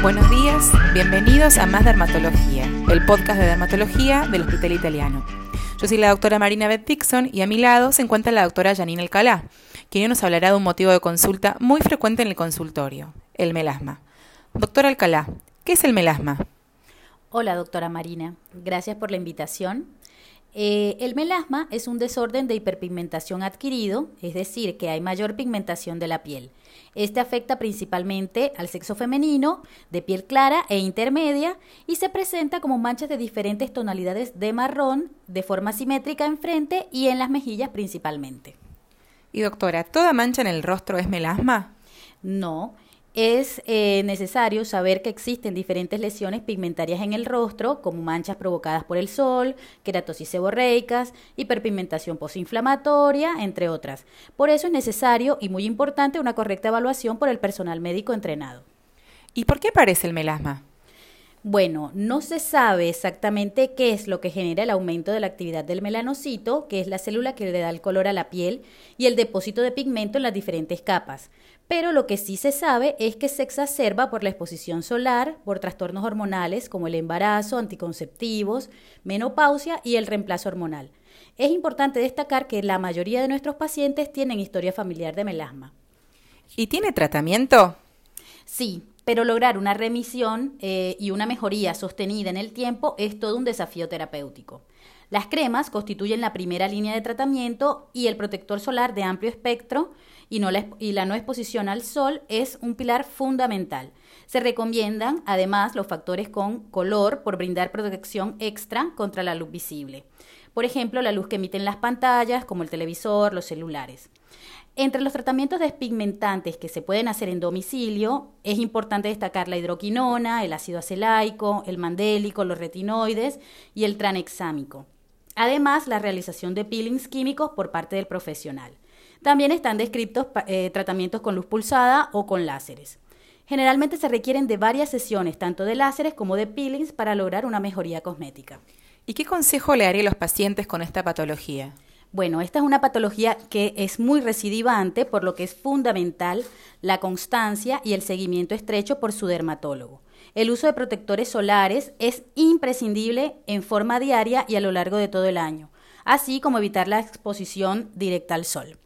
Buenos días, bienvenidos a Más Dermatología, el podcast de dermatología del Hospital Italiano. Yo soy la doctora Marina Beth Dixon y a mi lado se encuentra la doctora Janine Alcalá, quien hoy nos hablará de un motivo de consulta muy frecuente en el consultorio, el melasma. Doctora Alcalá, ¿qué es el melasma? Hola, doctora Marina. Gracias por la invitación. Eh, el melasma es un desorden de hiperpigmentación adquirido, es decir, que hay mayor pigmentación de la piel. Este afecta principalmente al sexo femenino, de piel clara e intermedia, y se presenta como manchas de diferentes tonalidades de marrón, de forma simétrica en frente y en las mejillas principalmente. Y doctora, ¿toda mancha en el rostro es melasma? No, es eh, necesario saber que existen diferentes lesiones pigmentarias en el rostro, como manchas provocadas por el sol, queratosis seborreicas, hiperpigmentación posinflamatoria, entre otras. Por eso es necesario y muy importante una correcta evaluación por el personal médico entrenado. ¿Y por qué aparece el melasma? Bueno, no se sabe exactamente qué es lo que genera el aumento de la actividad del melanocito, que es la célula que le da el color a la piel, y el depósito de pigmento en las diferentes capas. Pero lo que sí se sabe es que se exacerba por la exposición solar, por trastornos hormonales como el embarazo, anticonceptivos, menopausia y el reemplazo hormonal. Es importante destacar que la mayoría de nuestros pacientes tienen historia familiar de melasma. ¿Y tiene tratamiento? Sí, pero lograr una remisión eh, y una mejoría sostenida en el tiempo es todo un desafío terapéutico. Las cremas constituyen la primera línea de tratamiento y el protector solar de amplio espectro y, no la, no exposición al sol es un pilar fundamental. Se recomiendan además los factores con color por brindar protección extra contra la luz visible. Por ejemplo, la luz que emiten las pantallas, como el televisor, los celulares. Entre los tratamientos despigmentantes que se pueden hacer en domicilio, es importante destacar la hidroquinona, el ácido acelaico, el mandélico, los retinoides y el tranexámico. Además, la realización de peelings químicos por parte del profesional. También están descritos eh, tratamientos con luz pulsada o con láseres. Generalmente se requieren de varias sesiones, tanto de láseres como de peelings, para lograr una mejoría cosmética. ¿Y qué consejo le haría a los pacientes con esta patología? Bueno, esta es una patología que es muy recidivante, por lo que es fundamental la constancia y el seguimiento estrecho por su dermatólogo. El uso de protectores solares es imprescindible en forma diaria y a lo largo de todo el año, así como evitar la exposición directa al sol.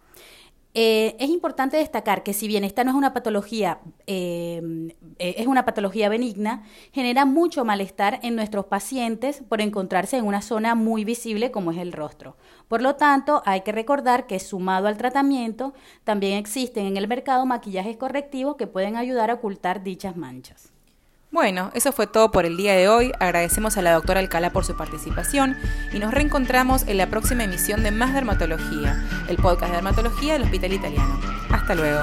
Eh, es importante destacar que si bien esta no es una patología, em, eh, es una patología benigna, genera mucho malestar en nuestros pacientes por encontrarse en una zona muy visible como es el rostro. Por lo tanto, hay que recordar que sumado al tratamiento, también existen en el mercado maquillajes correctivos que pueden ayudar a ocultar dichas manchas. Bueno, eso fue todo por el día de hoy. Agradecemos a la doctora Alcalá por su participación y nos reencontramos en la próxima emisión de Más Dermatología, el podcast de dermatología del Hospital Italiano. Hasta luego.